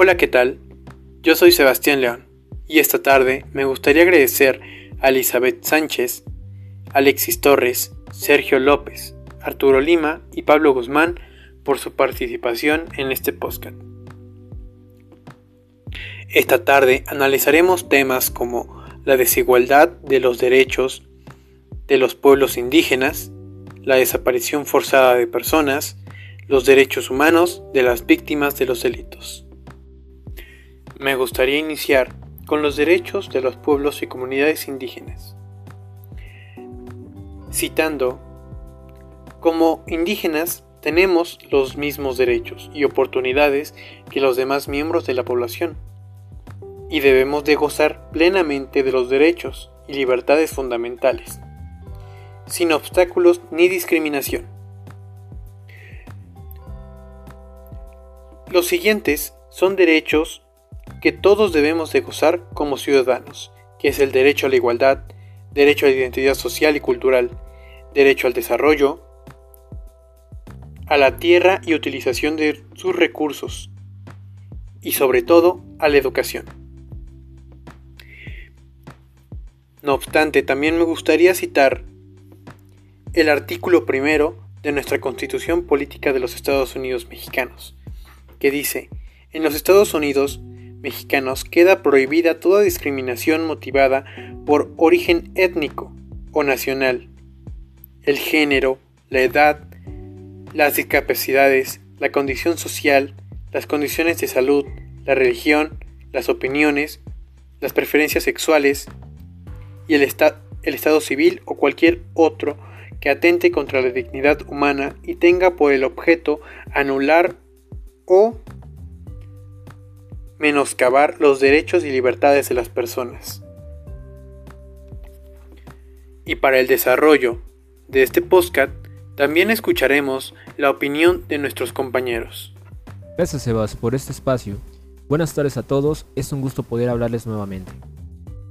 Hola, ¿qué tal? Yo soy Sebastián León y esta tarde me gustaría agradecer a Elizabeth Sánchez, Alexis Torres, Sergio López, Arturo Lima y Pablo Guzmán por su participación en este podcast. Esta tarde analizaremos temas como la desigualdad de los derechos de los pueblos indígenas, la desaparición forzada de personas, los derechos humanos de las víctimas de los delitos. Me gustaría iniciar con los derechos de los pueblos y comunidades indígenas, citando, como indígenas tenemos los mismos derechos y oportunidades que los demás miembros de la población y debemos de gozar plenamente de los derechos y libertades fundamentales, sin obstáculos ni discriminación. Los siguientes son derechos que todos debemos de gozar como ciudadanos, que es el derecho a la igualdad, derecho a la identidad social y cultural, derecho al desarrollo, a la tierra y utilización de sus recursos, y sobre todo a la educación. No obstante, también me gustaría citar el artículo primero de nuestra Constitución Política de los Estados Unidos Mexicanos, que dice, en los Estados Unidos mexicanos queda prohibida toda discriminación motivada por origen étnico o nacional, el género, la edad, las discapacidades, la condición social, las condiciones de salud, la religión, las opiniones, las preferencias sexuales, y el, el Estado civil o cualquier otro que atente contra la dignidad humana y tenga por el objeto anular o menoscabar los derechos y libertades de las personas. Y para el desarrollo de este podcast, también escucharemos la opinión de nuestros compañeros. Gracias Sebas por este espacio. Buenas tardes a todos, es un gusto poder hablarles nuevamente.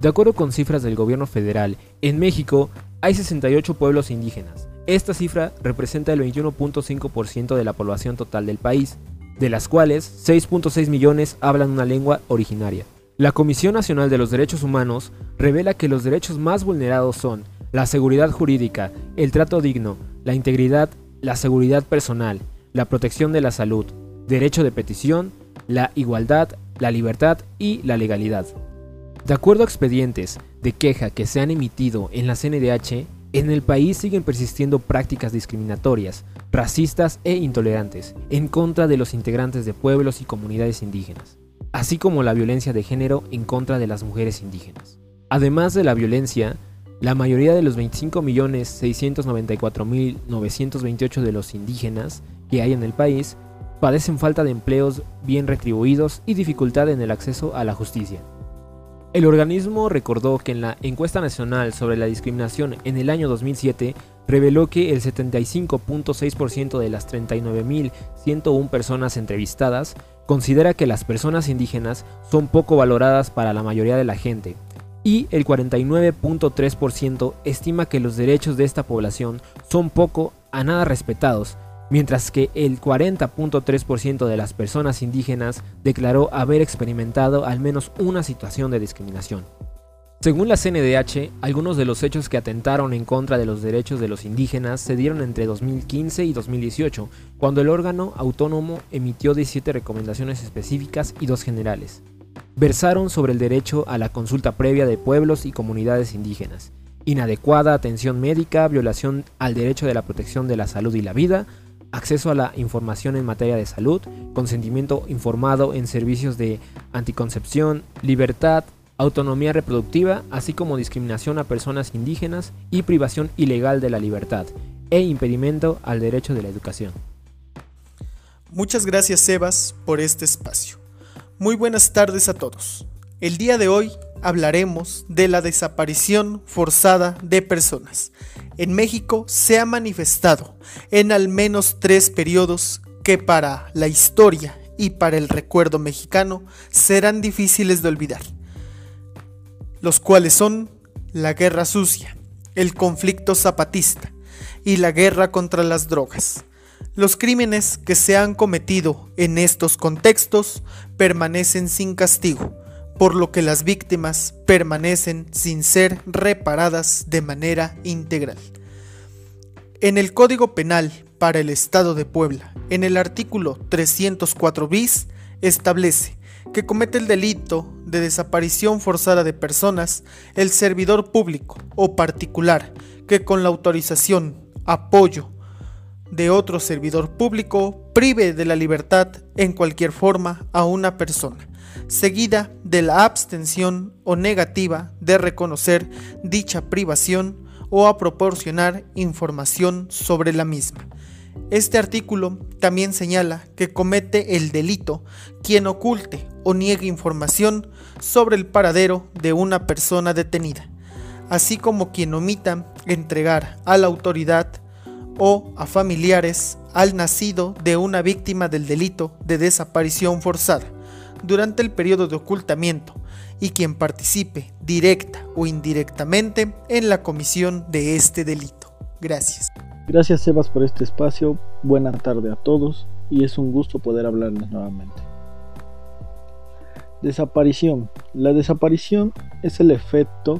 De acuerdo con cifras del gobierno federal, en México hay 68 pueblos indígenas. Esta cifra representa el 21.5% de la población total del país, de las cuales 6.6 millones hablan una lengua originaria. La Comisión Nacional de los Derechos Humanos revela que los derechos más vulnerados son la seguridad jurídica, el trato digno, la integridad, la seguridad personal, la protección de la salud, derecho de petición, la igualdad, la libertad y la legalidad. De acuerdo a expedientes de queja que se han emitido en la CNDH, en el país siguen persistiendo prácticas discriminatorias, racistas e intolerantes en contra de los integrantes de pueblos y comunidades indígenas, así como la violencia de género en contra de las mujeres indígenas. Además de la violencia, la mayoría de los 25.694.928 de los indígenas que hay en el país padecen falta de empleos bien retribuidos y dificultad en el acceso a la justicia. El organismo recordó que en la encuesta nacional sobre la discriminación en el año 2007 reveló que el 75.6% de las 39.101 personas entrevistadas considera que las personas indígenas son poco valoradas para la mayoría de la gente y el 49.3% estima que los derechos de esta población son poco a nada respetados mientras que el 40.3% de las personas indígenas declaró haber experimentado al menos una situación de discriminación. Según la CNDH, algunos de los hechos que atentaron en contra de los derechos de los indígenas se dieron entre 2015 y 2018, cuando el órgano autónomo emitió 17 recomendaciones específicas y dos generales. Versaron sobre el derecho a la consulta previa de pueblos y comunidades indígenas, inadecuada atención médica, violación al derecho de la protección de la salud y la vida, acceso a la información en materia de salud, consentimiento informado en servicios de anticoncepción, libertad, autonomía reproductiva, así como discriminación a personas indígenas y privación ilegal de la libertad, e impedimento al derecho de la educación. Muchas gracias Sebas por este espacio. Muy buenas tardes a todos. El día de hoy hablaremos de la desaparición forzada de personas. En México se ha manifestado en al menos tres periodos que para la historia y para el recuerdo mexicano serán difíciles de olvidar, los cuales son la guerra sucia, el conflicto zapatista y la guerra contra las drogas. Los crímenes que se han cometido en estos contextos permanecen sin castigo, por lo que las víctimas permanecen sin ser reparadas de manera integral. En el Código Penal para el Estado de Puebla, en el artículo 304 bis, establece que comete el delito de desaparición forzada de personas el servidor público o particular que con la autorización, apoyo de otro servidor público prive de la libertad en cualquier forma a una persona, seguida de la abstención o negativa de reconocer dicha privación o a proporcionar información sobre la misma. Este artículo también señala que comete el delito quien oculte o niegue información sobre el paradero de una persona detenida, así como quien omita entregar a la autoridad o a familiares al nacido de una víctima del delito de desaparición forzada durante el periodo de ocultamiento y quien participe directa o indirectamente en la comisión de este delito. Gracias. Gracias Sebas por este espacio, buena tarde a todos y es un gusto poder hablarles nuevamente. Desaparición. La desaparición es el efecto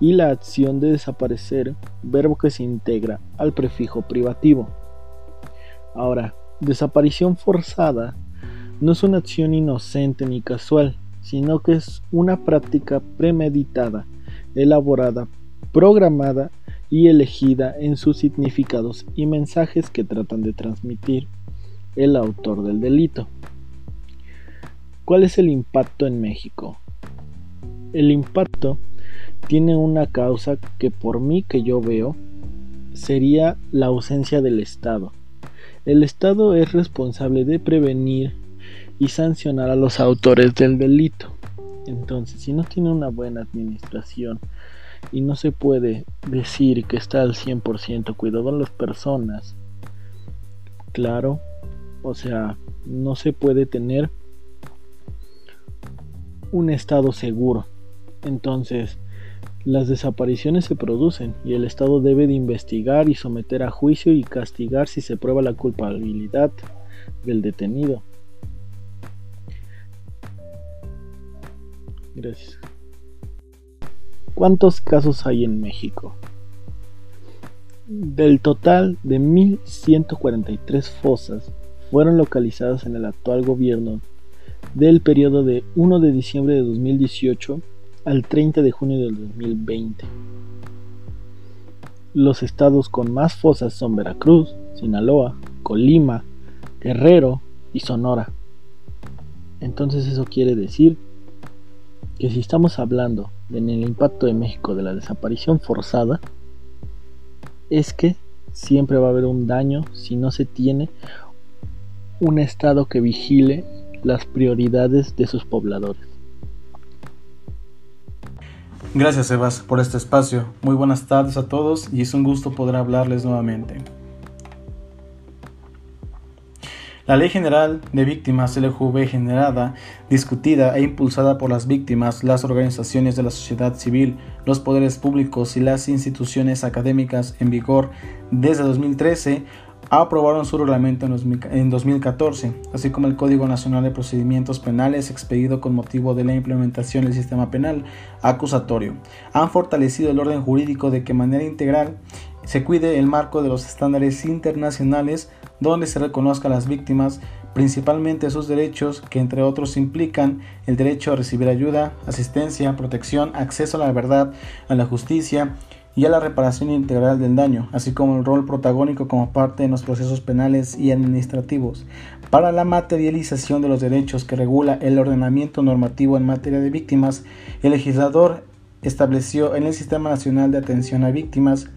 y la acción de desaparecer, verbo que se integra al prefijo privativo. Ahora, desaparición forzada no es una acción inocente ni casual, sino que es una práctica premeditada, elaborada, programada y elegida en sus significados y mensajes que tratan de transmitir el autor del delito. ¿Cuál es el impacto en México? El impacto tiene una causa que por mí que yo veo sería la ausencia del Estado. El Estado es responsable de prevenir y sancionar a los autores del delito. Entonces, si no tiene una buena administración, y no se puede decir que está al 100% cuidado de las personas. Claro, o sea, no se puede tener un estado seguro. Entonces, las desapariciones se producen y el Estado debe de investigar y someter a juicio y castigar si se prueba la culpabilidad del detenido. Gracias. ¿Cuántos casos hay en México? Del total de 1.143 fosas fueron localizadas en el actual gobierno del periodo de 1 de diciembre de 2018 al 30 de junio del 2020. Los estados con más fosas son Veracruz, Sinaloa, Colima, Guerrero y Sonora. Entonces eso quiere decir que si estamos hablando en el impacto de México de la desaparición forzada, es que siempre va a haber un daño si no se tiene un Estado que vigile las prioridades de sus pobladores. Gracias Sebas por este espacio. Muy buenas tardes a todos y es un gusto poder hablarles nuevamente. La Ley General de Víctimas LJV generada, discutida e impulsada por las víctimas, las organizaciones de la sociedad civil, los poderes públicos y las instituciones académicas en vigor desde 2013, aprobaron su reglamento en 2014, así como el Código Nacional de Procedimientos Penales expedido con motivo de la implementación del sistema penal acusatorio. Han fortalecido el orden jurídico de que manera integral se cuide el marco de los estándares internacionales donde se reconozca a las víctimas principalmente sus derechos que entre otros implican el derecho a recibir ayuda, asistencia, protección, acceso a la verdad, a la justicia y a la reparación integral del daño, así como el rol protagónico como parte de los procesos penales y administrativos. Para la materialización de los derechos que regula el ordenamiento normativo en materia de víctimas, el legislador estableció en el Sistema Nacional de Atención a Víctimas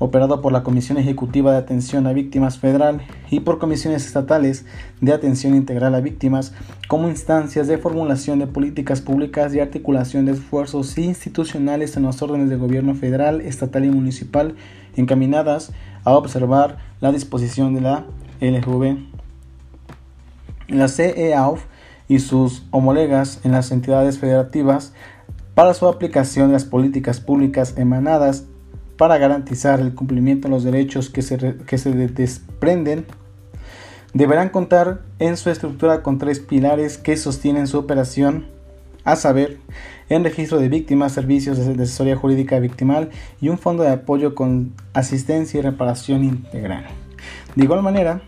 operado por la Comisión Ejecutiva de Atención a Víctimas Federal y por comisiones estatales de atención integral a víctimas como instancias de formulación de políticas públicas y articulación de esfuerzos institucionales en los órdenes de gobierno federal, estatal y municipal encaminadas a observar la disposición de la LGV. La CEAUF y sus homólogas en las entidades federativas para su aplicación de las políticas públicas emanadas para garantizar el cumplimiento de los derechos que se, que se desprenden deberán contar en su estructura con tres pilares que sostienen su operación, a saber, en registro de víctimas, servicios de asesoría jurídica victimal y un fondo de apoyo con asistencia y reparación integral. De igual manera,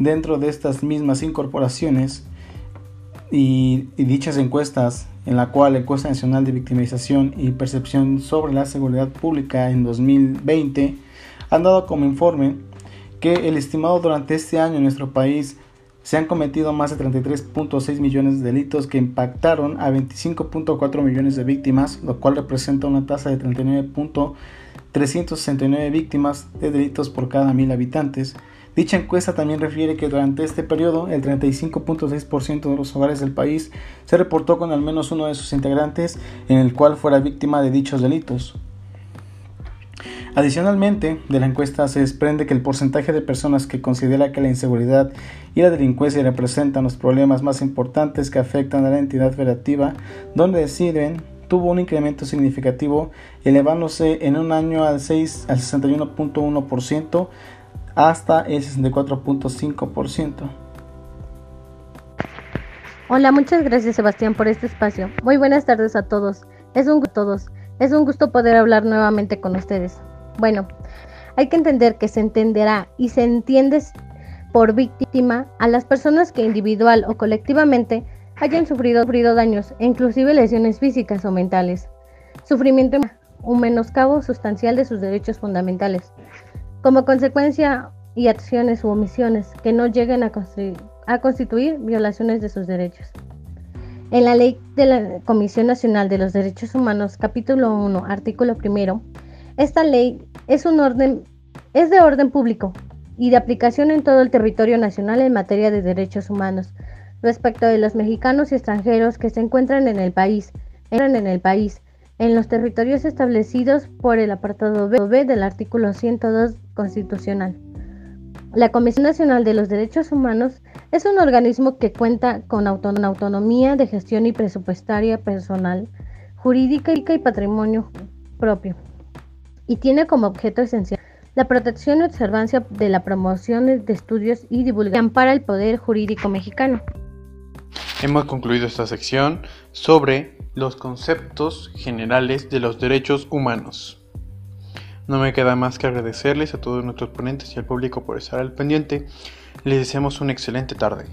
dentro de estas mismas incorporaciones y, dichas encuestas, en la cual la encuesta nacional de victimización y percepción sobre la seguridad pública en 2020 han dado como informe que el estimado durante este año en nuestro país se han cometido más de 33.6 millones de delitos que impactaron a 25.4 millones de víctimas, lo cual representa una tasa de 39.369 víctimas de delitos por cada mil habitantes. Dicha encuesta también refiere que durante este periodo el 35.6% de los hogares del país se reportó con al menos uno de sus integrantes en el cual fuera víctima de dichos delitos. Adicionalmente, de la encuesta se desprende que el porcentaje de personas que considera que la inseguridad y la delincuencia representan los problemas más importantes que afectan a la entidad federativa donde deciden tuvo un incremento significativo, elevándose en un año al, 6, al 61.1% hasta el 64.5%. Hola, muchas gracias Sebastián por este espacio. Muy buenas tardes a todos. Es un, todos. Es un gusto poder hablar nuevamente con ustedes. Bueno, hay que entender que se entenderá y se entiende por víctima a las personas que individual o colectivamente hayan sufrido, sufrido daños, inclusive lesiones físicas o mentales, sufrimiento, un menoscabo sustancial de sus derechos fundamentales, como consecuencia y acciones u omisiones que no lleguen a, constituir violaciones de sus derechos. En la Ley de la Comisión Nacional de los Derechos Humanos, capítulo 1, artículo primero, esta ley es, de orden público y de aplicación en todo el territorio nacional en materia de derechos humanos respecto de los mexicanos y extranjeros que se encuentran en el país, en el país, en los territorios establecidos por el apartado B del artículo 102 constitucional. La Comisión Nacional de los Derechos Humanos es un organismo que cuenta con autonomía de gestión y presupuestaria personal, jurídica y patrimonio propio y tiene como objeto esencial la protección y observancia de la promoción de estudios y divulgación para el poder jurídico mexicano. Hemos concluido esta sección sobre los conceptos generales de los derechos humanos. No me queda más que agradecerles a todos nuestros ponentes y al público por estar al pendiente. Les deseamos una excelente tarde.